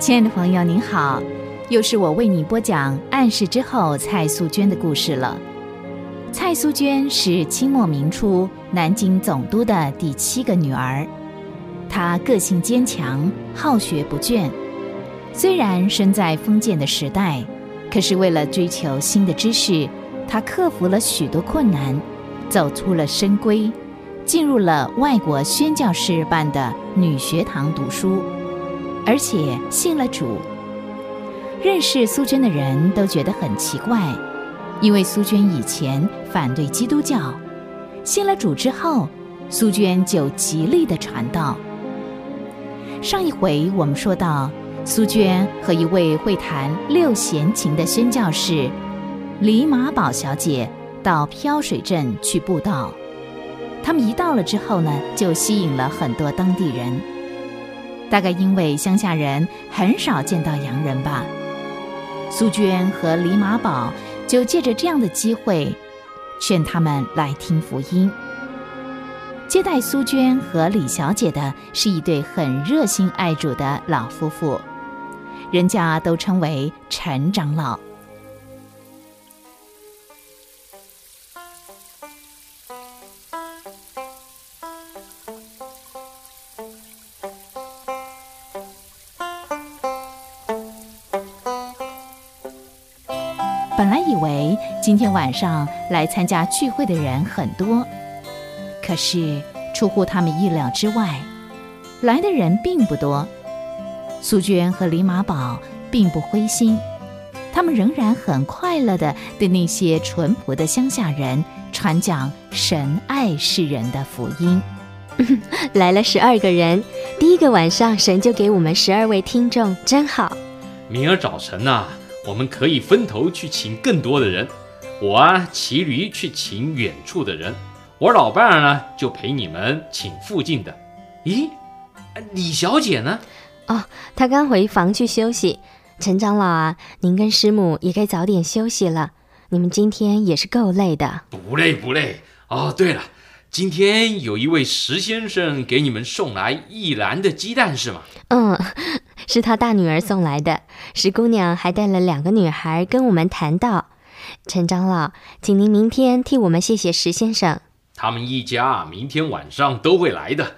亲爱的朋友，您好，又是我为你播讲暗示之后蔡素娟的故事了。蔡素娟是清末明初南京总督的第七个女儿，她个性坚强，好学不倦。虽然身在封建的时代，可是为了追求新的知识，她克服了许多困难，走出了深闺，进入了外国宣教士办的女学堂读书。而且信了主。认识苏娟的人都觉得很奇怪，因为苏娟以前反对基督教，信了主之后，苏娟就极力的传道。上一回我们说到，苏娟和一位会弹六弦琴的宣教士李马宝小姐到漂水镇去布道，他们一到了之后呢，就吸引了很多当地人。大概因为乡下人很少见到洋人吧，苏娟和李马宝就借着这样的机会，劝他们来听福音。接待苏娟和李小姐的是一对很热心爱主的老夫妇，人家都称为陈长老。今天晚上来参加聚会的人很多，可是出乎他们意料之外，来的人并不多。苏娟和李马宝并不灰心，他们仍然很快乐的对那些淳朴的乡下人传讲神爱世人的福音。来了十二个人，第一个晚上神就给我们十二位听众，真好。明儿早晨呐。我们可以分头去请更多的人，我啊骑驴去请远处的人，我老伴儿呢就陪你们请附近的。咦，李小姐呢？哦，她刚回房去休息。陈长老啊，您跟师母也该早点休息了。你们今天也是够累的。不累不累。哦，对了，今天有一位石先生给你们送来一篮的鸡蛋是吗？嗯。是他大女儿送来的，石姑娘还带了两个女孩跟我们谈道。陈长老，请您明天替我们谢谢石先生。他们一家明天晚上都会来的。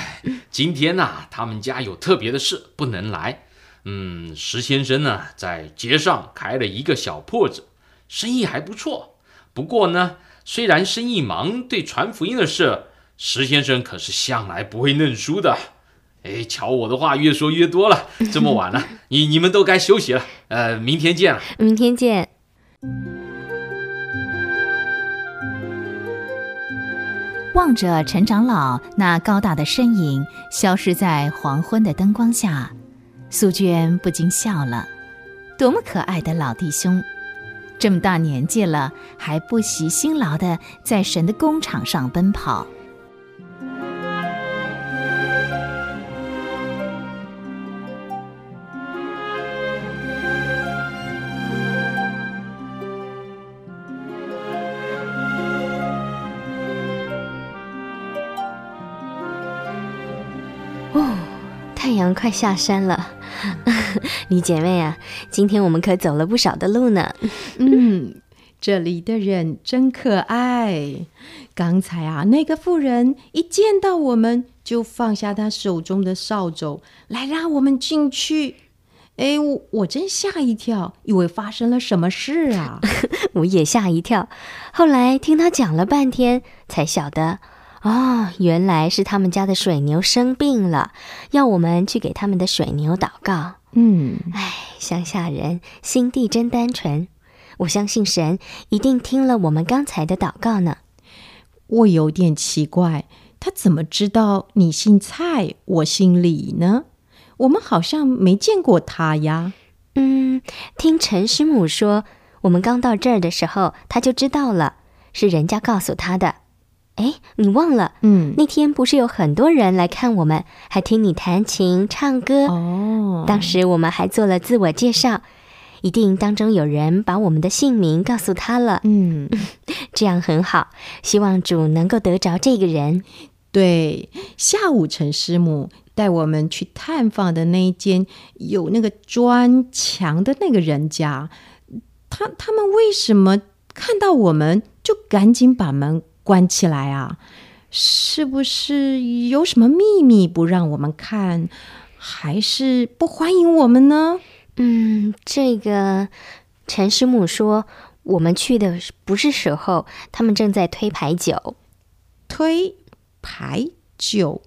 今天呢，他们家有特别的事不能来。嗯，石先生呢，在街上开了一个小铺子，生意还不错。不过呢，虽然生意忙，对传福音的事，石先生可是向来不会认输的。哎，瞧我的话越说越多了，这么晚了，你你们都该休息了。呃，明天见了。明天见。望着陈长老那高大的身影消失在黄昏的灯光下，苏娟不禁笑了。多么可爱的老弟兄，这么大年纪了，还不惜辛劳的在神的工厂上奔跑。快下山了，你姐妹啊，今天我们可走了不少的路呢。嗯，这里的人真可爱。刚才啊，那个妇人一见到我们，就放下她手中的扫帚来拉我们进去。哎，我我真吓一跳，以为发生了什么事啊！我也吓一跳，后来听他讲了半天，才晓得。哦，原来是他们家的水牛生病了，要我们去给他们的水牛祷告。嗯，哎，乡下人心地真单纯，我相信神一定听了我们刚才的祷告呢。我有点奇怪，他怎么知道你姓蔡，我姓李呢？我们好像没见过他呀。嗯，听陈师母说，我们刚到这儿的时候，他就知道了，是人家告诉他的。哎，你忘了？嗯，那天不是有很多人来看我们，还听你弹琴唱歌哦。当时我们还做了自我介绍，一定当中有人把我们的姓名告诉他了。嗯，这样很好，希望主能够得着这个人。对，下午陈师母带我们去探访的那一间有那个砖墙的那个人家，他他们为什么看到我们就赶紧把门关起来啊？是不是有什么秘密不让我们看，还是不欢迎我们呢？嗯，这个陈师母说，我们去的不是时候，他们正在推牌九。推牌九，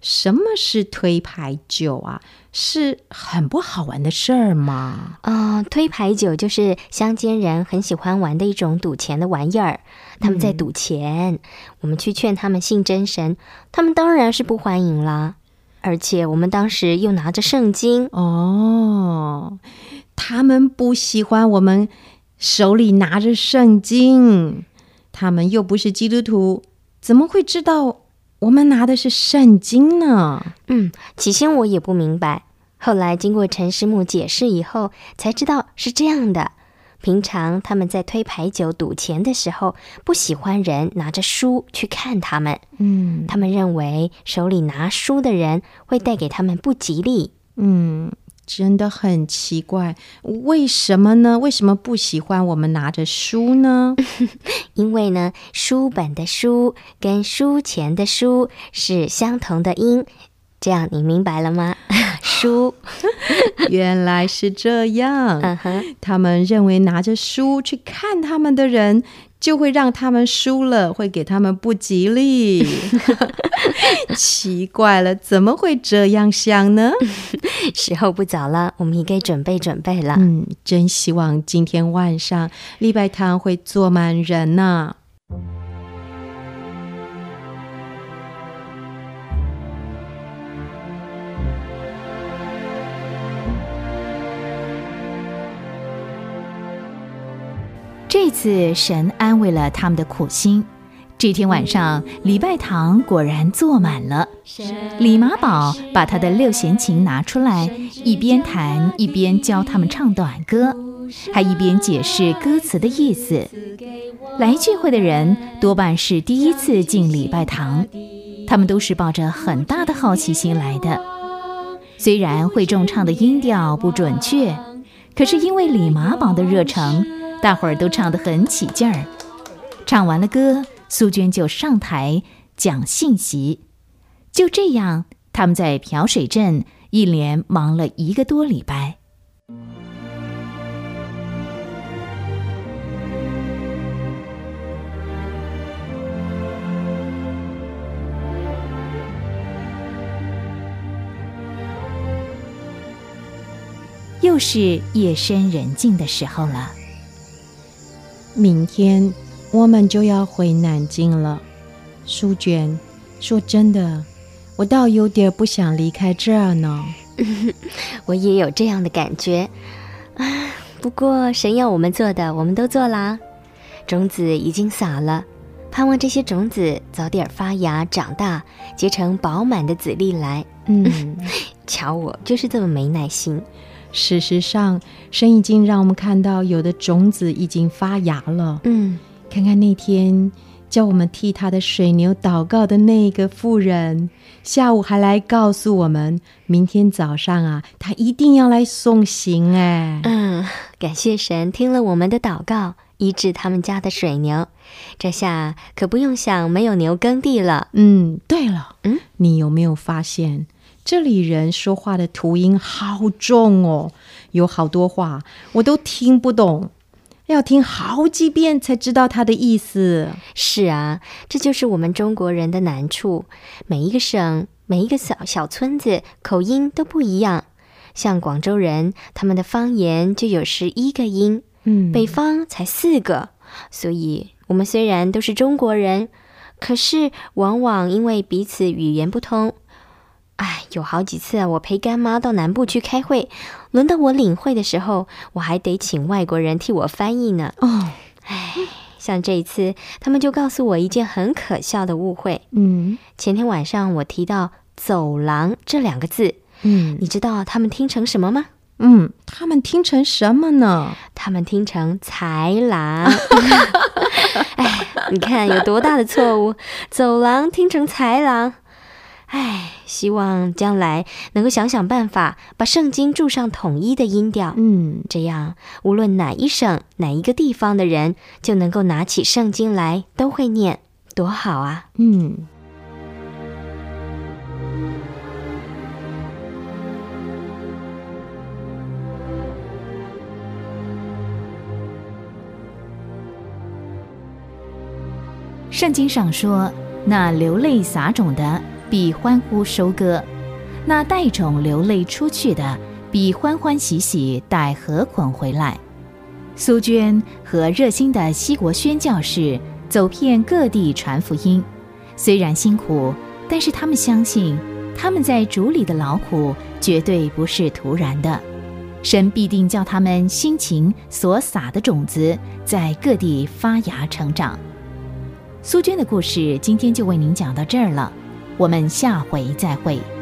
什么是推牌九啊？是很不好玩的事儿吗？啊、推牌九就是乡间人很喜欢玩的一种赌钱的玩意儿。他们在赌钱，我们去劝他们信真神，他们当然是不欢迎啦。而且我们当时又拿着圣经，哦，他们不喜欢我们手里拿着圣经，他们又不是基督徒，怎么会知道我们拿的是圣经呢？嗯，起先我也不明白，后来经过陈师母解释以后，才知道是这样的。平常他们在推牌九赌钱的时候，不喜欢人拿着书去看他们，嗯他们认为手里拿书的人会带给他们不吉利。嗯，真的很奇怪，为什么呢？为什么不喜欢我们拿着书呢？因为呢，书本的书跟书前的书是相同的音，这样你明白了吗？书，原来是这样。他们认为拿着书去看他们的人，就会让他们输了，会给他们不吉利。奇怪了，怎么会这样想呢？时候不早了，我们也该准备准备了。嗯，真希望今天晚上礼拜堂会坐满人呐、这次神安慰了他们的苦心。这天晚上，礼拜堂果然坐满了。李马宝把他的六弦琴拿出来，一边弹一边教他们唱短歌，还一边解释歌词的意思。来聚会的人多半是第一次进礼拜堂，他们都是抱着很大的好奇心来的。虽然会众唱的音调不准确，可是因为李马宝的热诚，大伙儿都唱得很起劲儿。唱完了歌，苏娟就上台讲信息。就这样，他们在漂水镇一连忙了一个多礼拜。又是夜深人静的时候了。明天我们就要回南京了。淑娟，说真的，我倒有点不想离开这儿呢。我也有这样的感觉啊。不过神要我们做的，我们都做啦。种子已经撒了，盼望这些种子早点发芽、长大，结成饱满的籽粒来。嗯，瞧我就是这么没耐心。事实上，神已经让我们看到有的种子已经发芽了。嗯，看看那天叫我们替他的水牛祷告的那个妇人，下午还来告诉我们，明天早上啊，他一定要来送行。哎，嗯，感谢神听了我们的祷告，医治他们家的水牛。这下可不用想没有牛耕地了。嗯，对了，嗯，你有没有发现这里人说话的吐音好重哦？有好多话我都听不懂，要听好几遍才知道他的意思。是啊，这就是我们中国人的难处。每一个省、每一个小小村子口音都不一样。像广州人，他们的方言就有十一个音，嗯，北方才四个。所以，我们虽然都是中国人，可是往往因为彼此语言不通。哎，有好几次啊，我陪干妈到南部去开会，轮到我领会的时候，我还得请外国人替我翻译呢。哦，哎，像这一次，他们就告诉我一件很可笑的误会。嗯前天晚上我提到“走廊”这两个字，嗯你知道他们听成什么吗？嗯，他们听成什么呢？他们听成“豺狼”。哎，你看有多大的错误？走廊听成豺狼。唉，希望将来能够想想办法，把圣经注上统一的音调。嗯，这样无论哪一省、哪一个地方的人，就能够拿起圣经来，都会念，多好啊！嗯。圣经上说：“那流泪撒种的，必欢呼收割；那带种流泪出去的，必欢欢喜喜带禾捆回来。”苏娟和热心的西国宣教士走遍各地传福音，虽然辛苦，但是他们相信，他们在主里的劳苦绝对不是徒然的，神必定叫他们辛勤所撒的种子在各地发芽成长。苏娟的故事今天就为您讲到这儿了，我们下回再会。